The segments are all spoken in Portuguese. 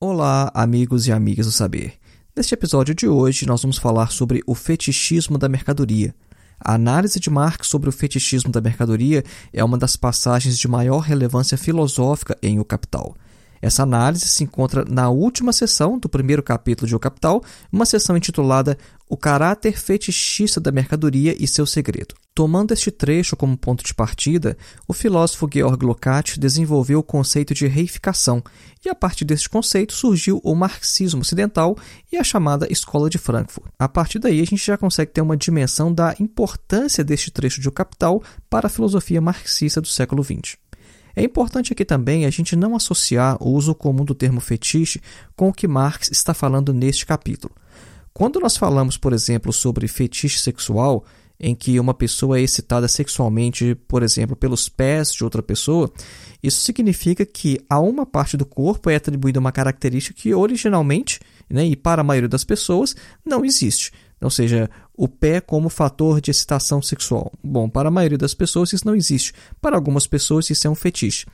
Olá, amigos e amigas do saber. Neste episódio de hoje, nós vamos falar sobre o fetichismo da mercadoria – a análise de Marx sobre o fetichismo da mercadoria é uma das passagens de maior relevância filosófica em O Capital. Essa análise se encontra na última sessão do primeiro capítulo de O Capital, uma sessão intitulada O caráter fetichista da mercadoria e seu segredo. Tomando este trecho como ponto de partida, o filósofo Georg Lukács desenvolveu o conceito de reificação, e a partir deste conceito surgiu o marxismo ocidental e a chamada Escola de Frankfurt. A partir daí, a gente já consegue ter uma dimensão da importância deste trecho de O Capital para a filosofia marxista do século XX. É importante aqui também a gente não associar o uso comum do termo fetiche com o que Marx está falando neste capítulo. Quando nós falamos, por exemplo, sobre fetiche sexual, em que uma pessoa é excitada sexualmente, por exemplo, pelos pés de outra pessoa, isso significa que a uma parte do corpo é atribuída uma característica que originalmente, né, e para a maioria das pessoas, não existe. Ou seja, o pé como fator de excitação sexual. Bom, para a maioria das pessoas isso não existe. Para algumas pessoas isso é um fetiche.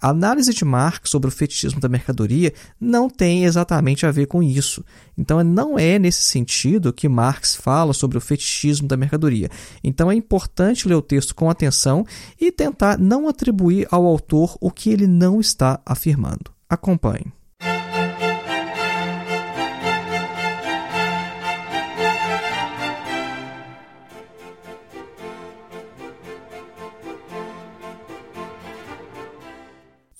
A análise de Marx sobre o fetichismo da mercadoria não tem exatamente a ver com isso. Então, não é nesse sentido que Marx fala sobre o fetichismo da mercadoria. Então, é importante ler o texto com atenção e tentar não atribuir ao autor o que ele não está afirmando. Acompanhe.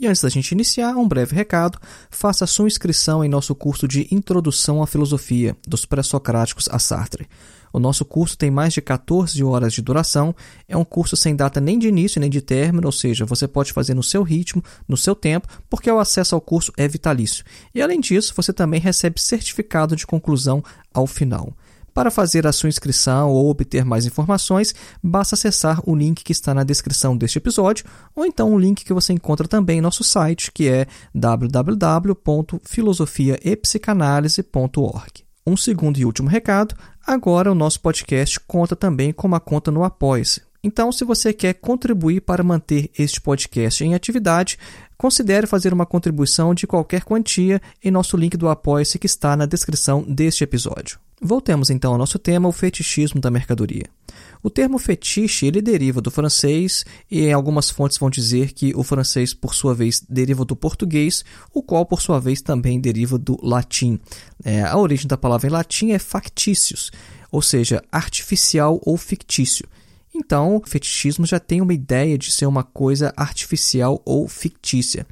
E antes da gente iniciar, um breve recado: faça sua inscrição em nosso curso de Introdução à Filosofia, dos Pré-Socráticos a Sartre. O nosso curso tem mais de 14 horas de duração, é um curso sem data nem de início nem de término, ou seja, você pode fazer no seu ritmo, no seu tempo, porque o acesso ao curso é vitalício. E além disso, você também recebe certificado de conclusão ao final. Para fazer a sua inscrição ou obter mais informações, basta acessar o link que está na descrição deste episódio, ou então o link que você encontra também em nosso site, que é www.filosofiaepsicanalise.org. Um segundo e último recado: agora o nosso podcast conta também com uma conta no Apoia-se. Então, se você quer contribuir para manter este podcast em atividade, considere fazer uma contribuição de qualquer quantia em nosso link do Apoia-se que está na descrição deste episódio. Voltemos então ao nosso tema, o fetichismo da mercadoria. O termo fetiche ele deriva do francês e algumas fontes vão dizer que o francês, por sua vez, deriva do português, o qual, por sua vez, também deriva do latim. É, a origem da palavra em latim é facticius, ou seja, artificial ou fictício. Então, o fetichismo já tem uma ideia de ser uma coisa artificial ou fictícia.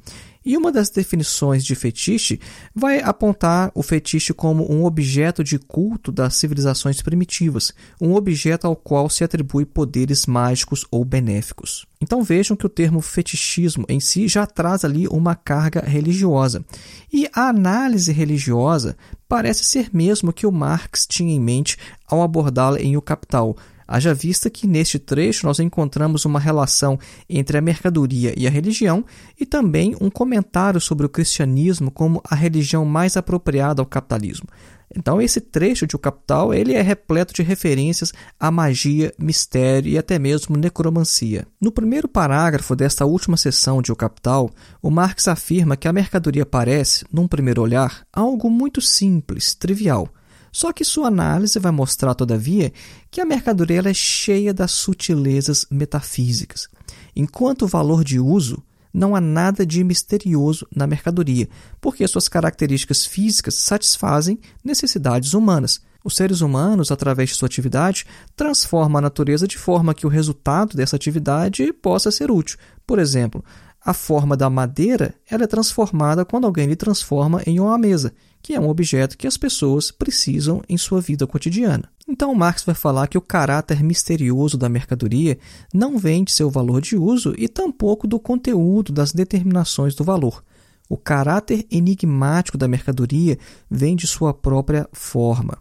E uma das definições de fetiche vai apontar o fetiche como um objeto de culto das civilizações primitivas, um objeto ao qual se atribui poderes mágicos ou benéficos. Então vejam que o termo fetichismo em si já traz ali uma carga religiosa. E a análise religiosa parece ser mesmo que o Marx tinha em mente ao abordá-la em O Capital Haja vista que neste trecho nós encontramos uma relação entre a mercadoria e a religião e também um comentário sobre o cristianismo como a religião mais apropriada ao capitalismo. Então esse trecho de O Capital ele é repleto de referências à magia, mistério e até mesmo necromancia. No primeiro parágrafo desta última seção de O Capital, o Marx afirma que a mercadoria parece, num primeiro olhar, algo muito simples, trivial, só que sua análise vai mostrar, todavia, que a mercadoria é cheia das sutilezas metafísicas. Enquanto o valor de uso, não há nada de misterioso na mercadoria, porque suas características físicas satisfazem necessidades humanas. Os seres humanos, através de sua atividade, transformam a natureza de forma que o resultado dessa atividade possa ser útil. Por exemplo, A forma da madeira ela é transformada quando alguém lhe transforma em uma mesa, que é um objeto que as pessoas precisam em sua vida cotidiana. Então, Marx vai falar que o caráter misterioso da mercadoria não vem de seu valor de uso e tampouco do conteúdo das determinações do valor. O caráter enigmático da mercadoria vem de sua própria forma.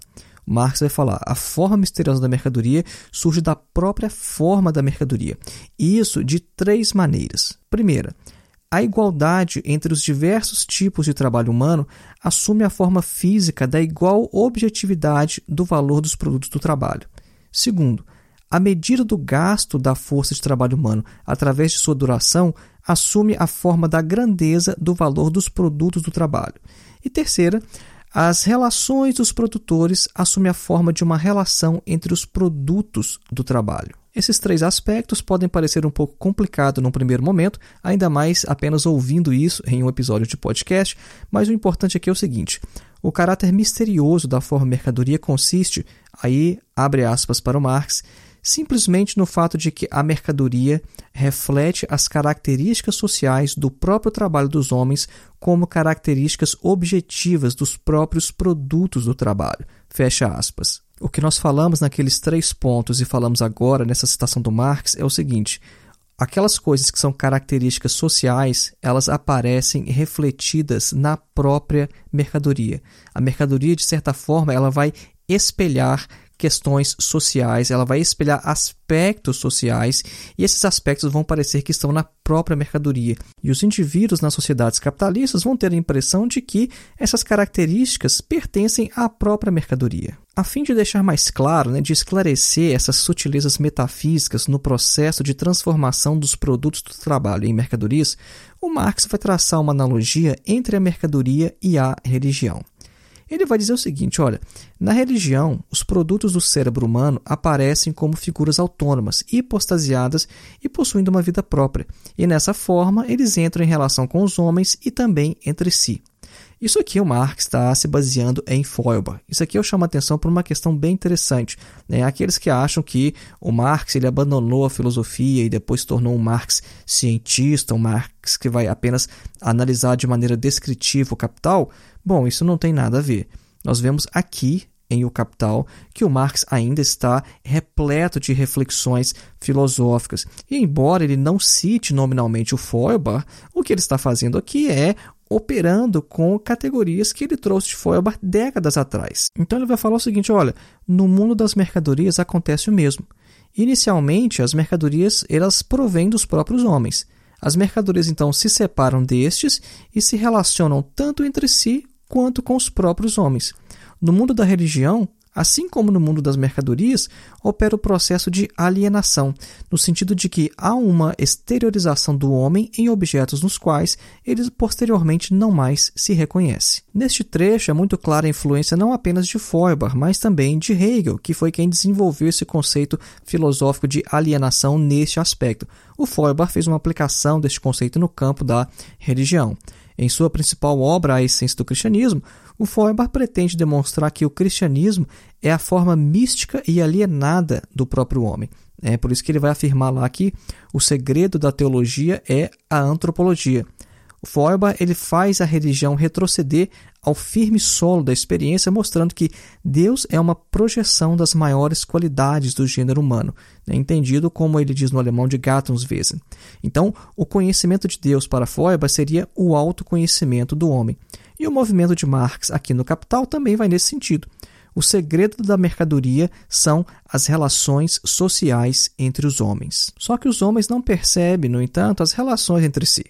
Marx vai falar: a forma misteriosa da mercadoria surge da própria forma da mercadoria. Isso de três maneiras. Primeira, a igualdade entre os diversos tipos de trabalho humano assume a forma física da igual objetividade do valor dos produtos do trabalho. Segundo, a medida do gasto da força de trabalho humano através de sua duração assume a forma da grandeza do valor dos produtos do trabalho. E terceira, as relações dos produtores assumem a forma de uma relação entre os produtos do trabalho. Esses três aspectos podem parecer um pouco complicado num primeiro momento, ainda mais apenas ouvindo isso em um episódio de podcast, mas o importante aqui é o seguinte: o caráter misterioso da forma mercadoria consiste, aí abre aspas para o Marx, simplesmente no fato de que a mercadoria reflete as características sociais do próprio trabalho dos homens como características objetivas dos próprios produtos do trabalho. Fecha aspas. O que nós falamos naqueles três pontos e falamos agora nessa citação do Marx é o seguinte: aquelas coisas que são características sociais, elas aparecem refletidas na própria mercadoria. A mercadoria, de certa forma, ela vai espelhar questões sociais, ela vai espelhar aspectos sociais e esses aspectos vão parecer que estão na própria mercadoria. E os indivíduos nas sociedades capitalistas vão ter a impressão de que essas características pertencem à própria mercadoria. A fim de deixar mais claro, né, de esclarecer essas sutilezas metafísicas no processo de transformação dos produtos do trabalho em mercadorias, o Marx vai traçar uma analogia entre a mercadoria e a religião. Ele vai dizer o seguinte: olha, na religião, os produtos do cérebro humano aparecem como figuras autônomas, hipostasiadas e possuindo uma vida própria, e nessa forma eles entram em relação com os homens e também entre si. Isso aqui o Marx está se baseando em Feuerbach. Isso aqui eu chamo a atenção por uma questão bem interessante. Né? Aqueles que acham que o Marx ele abandonou a filosofia e depois se tornou um Marx cientista, um Marx que vai apenas analisar de maneira descritiva o capital, bom, isso não tem nada a ver. Nós vemos aqui em O Capital que o Marx ainda está repleto de reflexões filosóficas. E embora ele não cite nominalmente o Feuerbach, o que ele está fazendo aqui é operando com categorias que ele trouxe de Feuerbach décadas atrás. Então ele vai falar o seguinte: olha, no mundo das mercadorias acontece o mesmo. Inicialmente, as mercadorias elas provêm dos próprios homens. As mercadorias então se separam destes e se relacionam tanto entre si quanto com os próprios homens. No mundo da religião, Assim como no mundo das mercadorias, opera o processo de alienação, no sentido de que há uma exteriorização do homem em objetos nos quais ele posteriormente não mais se reconhece. Neste trecho é muito clara a influência não apenas de Feuerbach, mas também de Hegel, que foi quem desenvolveu esse conceito filosófico de alienação neste aspecto. O Feuerbach fez uma aplicação deste conceito no campo da religião. Em sua principal obra, A Essência do Cristianismo, o Feuerbach pretende demonstrar que o cristianismo é a forma mística e alienada do próprio homem. É por isso que ele vai afirmar lá que o segredo da teologia é a antropologia. O Feuerbach ele faz a religião retroceder ao firme solo da experiência, mostrando que Deus é uma projeção das maiores qualidades do gênero humano, né? entendido como ele diz no alemão de Gattungswesen. Então, o conhecimento de Deus para Feuerbach seria o autoconhecimento do homem. E o movimento de Marx aqui no Capital também vai nesse sentido. O segredo da mercadoria são as relações sociais entre os homens. Só que os homens não percebem, no entanto, as relações entre si.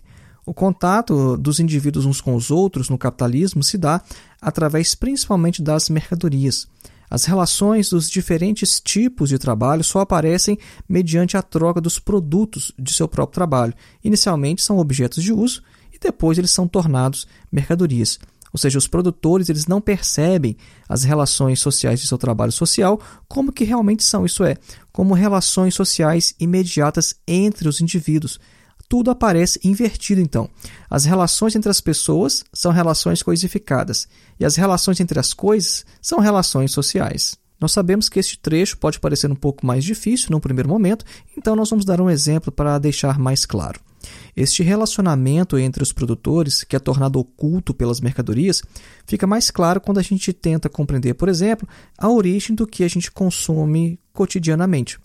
O contato dos indivíduos uns com os outros no capitalismo se dá através principalmente das mercadorias. As relações dos diferentes tipos de trabalho só aparecem mediante a troca dos produtos de seu próprio trabalho. Inicialmente são objetos de uso e depois eles são tornados mercadorias. Ou seja, os produtores eles não percebem as relações sociais de seu trabalho social como que realmente são, isso é, como relações sociais imediatas entre os indivíduos. Tudo aparece invertido então. As relações entre as pessoas são relações coisificadas e as relações entre as coisas são relações sociais. Nós sabemos que este trecho pode parecer um pouco mais difícil no primeiro momento, então nós vamos dar um exemplo para deixar mais claro. Este relacionamento entre os produtores, que é tornado oculto pelas mercadorias, fica mais claro quando a gente tenta compreender, por exemplo, a origem do que a gente consome cotidianamente.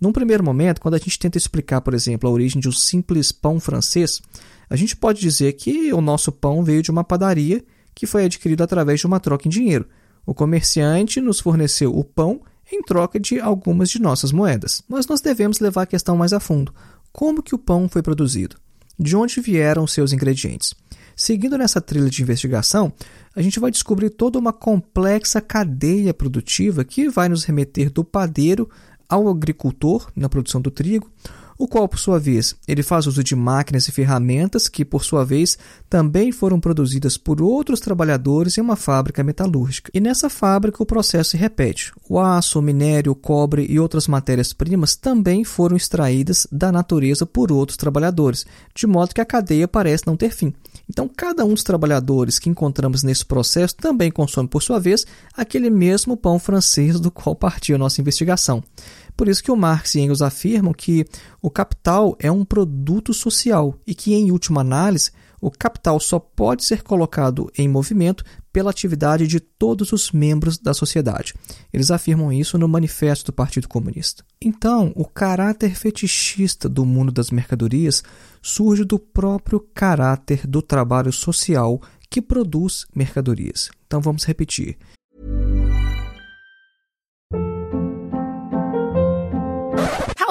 Num primeiro momento, quando a gente tenta explicar, por exemplo, a origem de um simples pão francês, a gente pode dizer que o nosso pão veio de uma padaria que foi adquirido através de uma troca em dinheiro. O comerciante nos forneceu o pão em troca de algumas de nossas moedas. Mas nós devemos levar a questão mais a fundo. Como que o pão foi produzido? De onde vieram seus ingredientes? Seguindo nessa trilha de investigação, a gente vai descobrir toda uma complexa cadeia produtiva que vai nos remeter do padeiro ao agricultor na produção do trigo, o qual, por sua vez, ele faz uso de máquinas e ferramentas que, por sua vez, também foram produzidas por outros trabalhadores em uma fábrica metalúrgica. E nessa fábrica o processo se repete. O aço, o minério, o cobre e outras matérias-primas também foram extraídas da natureza por outros trabalhadores, de modo que a cadeia parece não ter fim. Então, cada um dos trabalhadores que encontramos nesse processo também consome, por sua vez, aquele mesmo pão francês do qual partiu a nossa investigação. Por isso que o Marx e Engels afirmam que o capital é um produto social e que, em última análise, o capital só pode ser colocado em movimento pela atividade de todos os membros da sociedade. Eles afirmam isso no Manifesto do Partido Comunista. Então, o caráter fetichista do mundo das mercadorias surge do próprio caráter do trabalho social que produz mercadorias. Então, vamos repetir.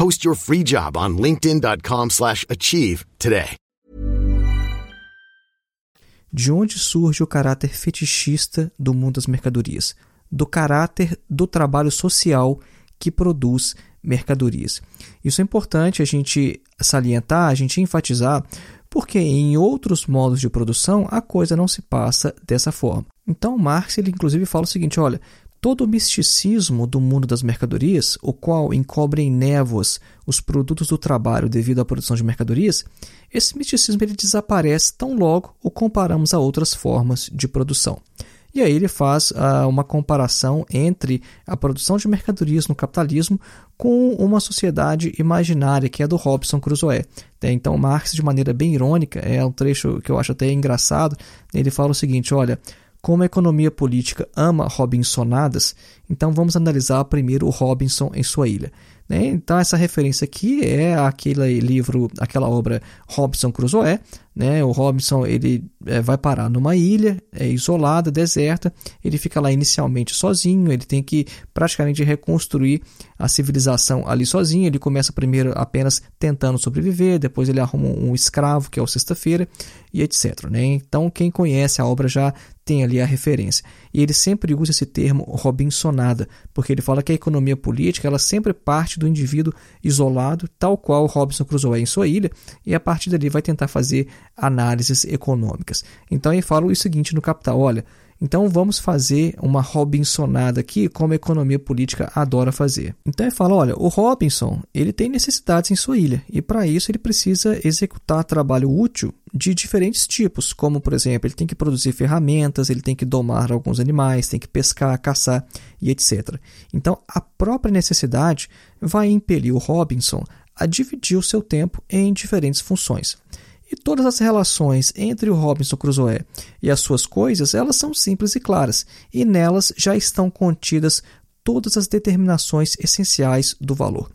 Post your free job on linkedin.com/achieve today. De onde surge o caráter fetichista do mundo das mercadorias? Do caráter do trabalho social que produz mercadorias. Isso é importante a gente salientar, a gente enfatizar, porque em outros modos de produção a coisa não se passa dessa forma. Então Marx ele inclusive fala o seguinte, olha, todo o misticismo do mundo das mercadorias, o qual encobre em névoas os produtos do trabalho devido à produção de mercadorias, esse misticismo ele desaparece tão logo o comparamos a outras formas de produção. E aí ele faz uh, uma comparação entre a produção de mercadorias no capitalismo com uma sociedade imaginária que é do Robson Crusoe. Então Marx, de maneira bem irônica, é um trecho que eu acho até engraçado, ele fala o seguinte, olha, como a economia política ama Robinsonadas, então vamos analisar primeiro o Robinson em sua ilha. Né? Então essa referência aqui é aquele livro, aquela obra Robinson Crusoe. Né? O Robinson ele é, vai parar numa ilha é isolada, deserta. Ele fica lá inicialmente sozinho. Ele tem que praticamente reconstruir a civilização ali sozinho. Ele começa primeiro apenas tentando sobreviver, depois ele arruma um escravo que é o Sexta-feira e etc. Né? Então quem conhece a obra já tem ali a referência. E ele sempre usa esse termo Robinsonada, porque ele fala que a economia política ela sempre parte do indivíduo isolado, tal qual Robinson Crusoe em sua ilha, e a partir dali vai tentar fazer análises econômicas. Então ele fala o seguinte no Capital: olha, então vamos fazer uma Robinsonada aqui, como a economia política adora fazer. Então ele fala, olha, o Robinson ele tem necessidades em sua ilha e para isso ele precisa executar trabalho útil de diferentes tipos, como por exemplo ele tem que produzir ferramentas, ele tem que domar alguns animais, tem que pescar, caçar e etc. Então a própria necessidade vai impelir o Robinson a dividir o seu tempo em diferentes funções. E todas as relações entre o Robinson Crusoe e as suas coisas, elas são simples e claras, e nelas já estão contidas todas as determinações essenciais do valor.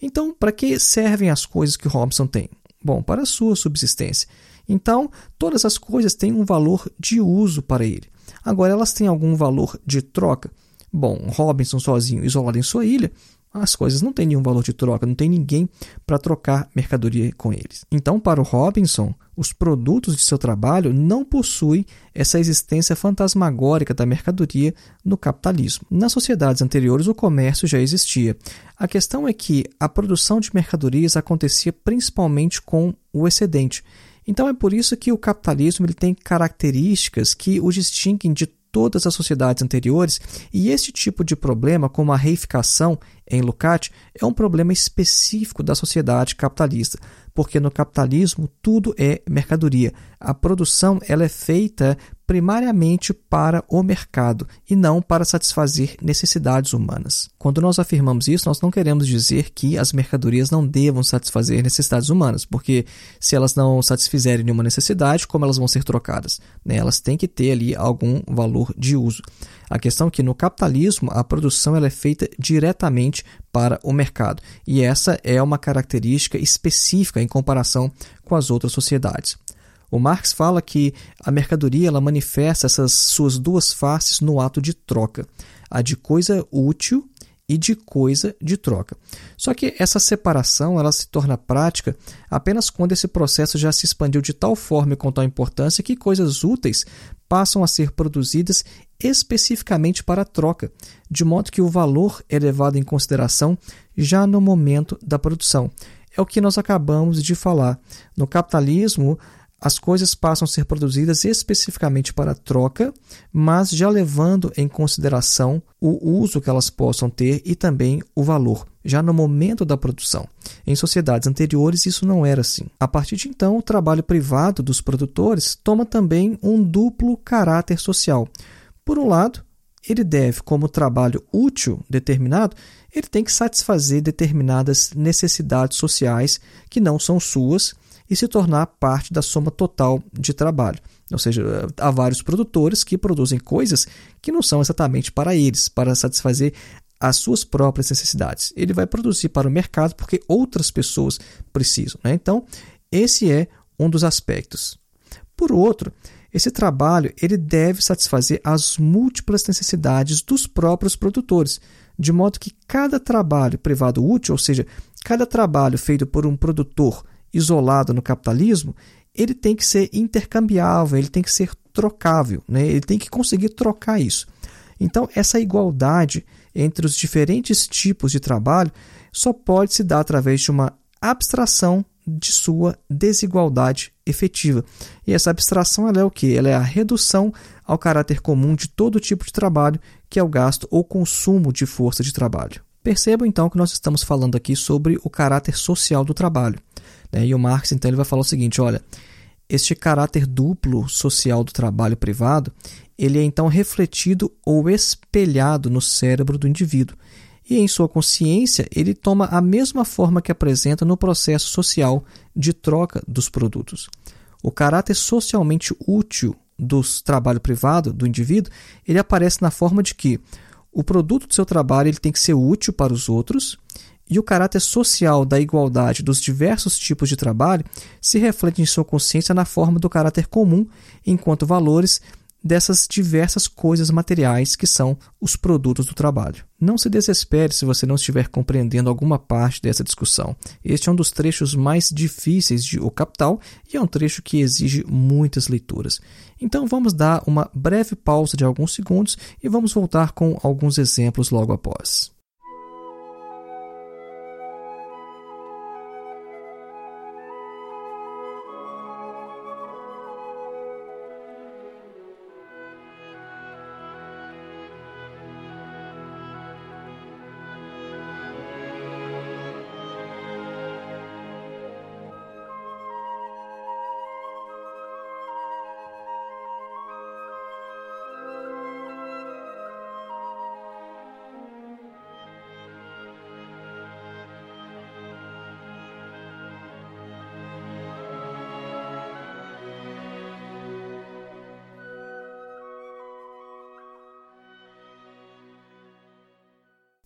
Então, para que servem as coisas que Robinson tem? Bom, para a sua subsistência. Então, todas as coisas têm um valor de uso para ele. Agora, elas têm algum valor de troca? Bom, Robinson sozinho, isolado em sua ilha, as coisas não têm nenhum valor de troca, não tem ninguém para trocar mercadoria com eles. Então, para o Robinson, os produtos de seu trabalho não possuem essa existência fantasmagórica da mercadoria no capitalismo. Nas sociedades anteriores, o comércio já existia. A questão é que a produção de mercadorias acontecia principalmente com o excedente. Então é por isso que o capitalismo ele tem características que o distinguem de todas as sociedades anteriores, e este tipo de problema, como a reificação em Lukács, é um problema específico da sociedade capitalista, porque no capitalismo tudo é mercadoria. A produção ela é feita primariamente para o mercado e não para satisfazer necessidades humanas. Quando nós afirmamos isso, nós não queremos dizer que as mercadorias não devam satisfazer necessidades humanas, porque se elas não satisfizerem nenhuma necessidade, como elas vão ser trocadas? Né? Elas têm que ter ali algum valor de uso. A questão é que no capitalismo a produção ela é feita diretamente para o mercado e essa é uma característica específica em comparação com as outras sociedades. O Marx fala que a mercadoria ela manifesta essas suas duas faces no ato de troca, a de coisa útil e de coisa de troca. Só que essa separação ela se torna prática apenas quando esse processo já se expandiu de tal forma e com tal importância que coisas úteis passam a ser produzidas especificamente para a troca, de modo que o valor é levado em consideração já no momento da produção. É o que nós acabamos de falar. No capitalismo, as coisas passam a ser produzidas especificamente para troca, mas já levando em consideração o uso que elas possam ter e também o valor, já no momento da produção. Em sociedades anteriores, isso não era assim. A partir de então, o trabalho privado dos produtores toma também um duplo caráter social. Por um lado, ele deve, como trabalho útil determinado, ele tem que satisfazer determinadas necessidades sociais que não são suas e se tornar parte da soma total de trabalho. Ou seja, há vários produtores que produzem coisas que não são exatamente para eles, para satisfazer as suas próprias necessidades. Ele vai produzir para o mercado porque outras pessoas precisam. Né? Então, esse é um dos aspectos. Por outro, esse trabalho ele deve satisfazer as múltiplas necessidades dos próprios produtores, de modo que cada trabalho privado útil, ou seja, cada trabalho feito por um produtor isolado no capitalismo, ele tem que ser intercambiável, ele tem que ser trocável, né? ele tem que conseguir trocar isso. Então, essa igualdade entre os diferentes tipos de trabalho só pode se dar através de uma abstração de sua desigualdade efetiva. E essa abstração é o que? Ela é a redução ao caráter comum de todo tipo de trabalho, que é o gasto ou consumo de força de trabalho. Percebam então que nós estamos falando aqui sobre o caráter social do trabalho. Né? E o Marx, então, ele vai falar o seguinte: olha, este caráter duplo social do trabalho privado, ele é então refletido ou espelhado no cérebro do indivíduo. E em sua consciência, ele toma a mesma forma que apresenta no processo social de troca dos produtos. O caráter socialmente útil do trabalho privado do indivíduo, ele aparece na forma de que o produto do seu trabalho ele tem que ser útil para os outros e o caráter social da igualdade dos diversos tipos de trabalho se reflete em sua consciência na forma do caráter comum enquanto valores dessas diversas coisas materiais que são os produtos do trabalho. Não se desespere se você não estiver compreendendo alguma parte dessa discussão. Este é um dos trechos mais difíceis de O Capital e é um trecho que exige muitas leituras. Então vamos dar uma breve pausa de alguns segundos e vamos voltar com alguns exemplos logo após.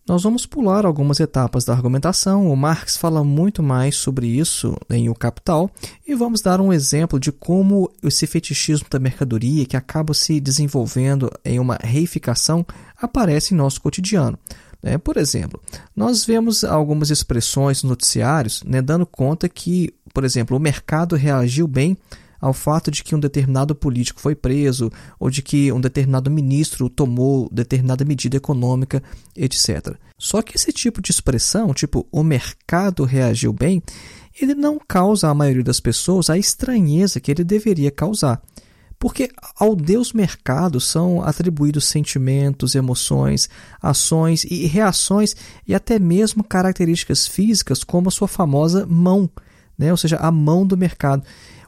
Nós vamos pular algumas etapas da argumentação. O Marx fala muito mais sobre isso em O Capital e vamos dar um exemplo de como esse fetichismo da mercadoria, que acaba se desenvolvendo em uma reificação, aparece em nosso cotidiano. É, por exemplo, nós vemos algumas expressões nos noticiários né, dando conta que, por exemplo, o mercado reagiu bem ao fato de que um determinado político foi preso ou de que um determinado ministro tomou determinada medida econômica, etc. Só que esse tipo de expressão, tipo o mercado reagiu bem, ele não causa à maioria das pessoas a estranheza que ele deveria causar. Porque ao Deus mercado são atribuídos sentimentos, emoções, ações e reações e até mesmo características físicas, como a sua famosa mão, né? ou seja, a mão do mercado.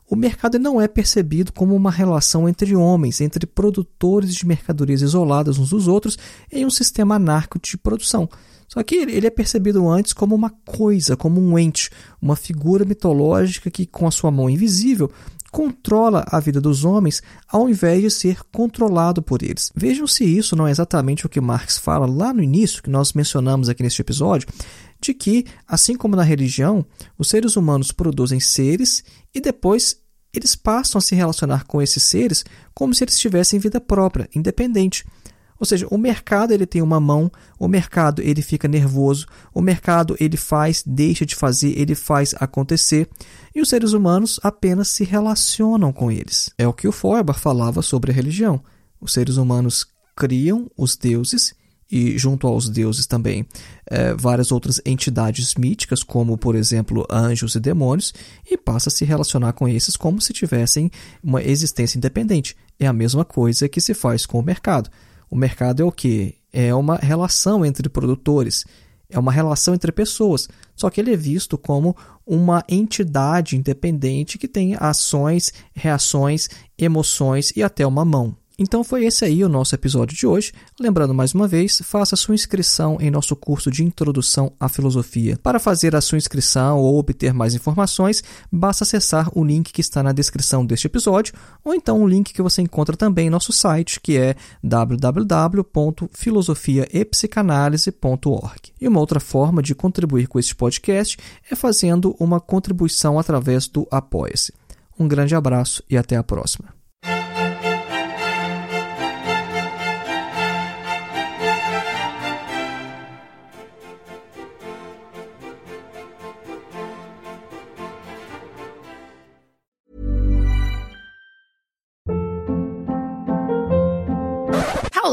O mercado não é percebido como uma relação entre homens, entre produtores de mercadorias isoladas uns dos outros em um sistema anárquico de produção. Só que ele é percebido antes como uma coisa, como um ente, uma figura mitológica que, com a sua mão invisível, controla a vida dos homens ao invés de ser controlado por eles. Vejam se isso não é exatamente o que Marx fala lá no início, que nós mencionamos aqui neste episódio, de que, assim como na religião, os seres humanos produzem seres e depois eles passam a se relacionar com esses seres como se eles tivessem vida própria, independente. Ou seja, o mercado ele tem uma mão, o mercado ele fica nervoso, o mercado ele faz, deixa de fazer, ele faz acontecer, e os seres humanos apenas se relacionam com eles. É o que o Feuerbach falava sobre a religião. Os seres humanos criam os deuses e junto aos deuses também é, várias outras entidades míticas, como por exemplo anjos e demônios, e passa a se relacionar com esses como se tivessem uma existência independente. É a mesma coisa que se faz com o mercado. O mercado é o que? É uma relação entre produtores, é uma relação entre pessoas, só que ele é visto como uma entidade independente que tem ações, reações, emoções e até uma mão. Então foi esse aí o nosso episódio de hoje. Lembrando mais uma vez, faça sua inscrição em nosso curso de Introdução à Filosofia. Para fazer a sua inscrição ou obter mais informações, basta acessar o link que está na descrição deste episódio, ou então o link que você encontra também em nosso site, que é www.filosofiaepsicanalise.org. E uma outra forma de contribuir com este podcast é fazendo uma contribuição através do Apoia-se. Um grande abraço e até a próxima.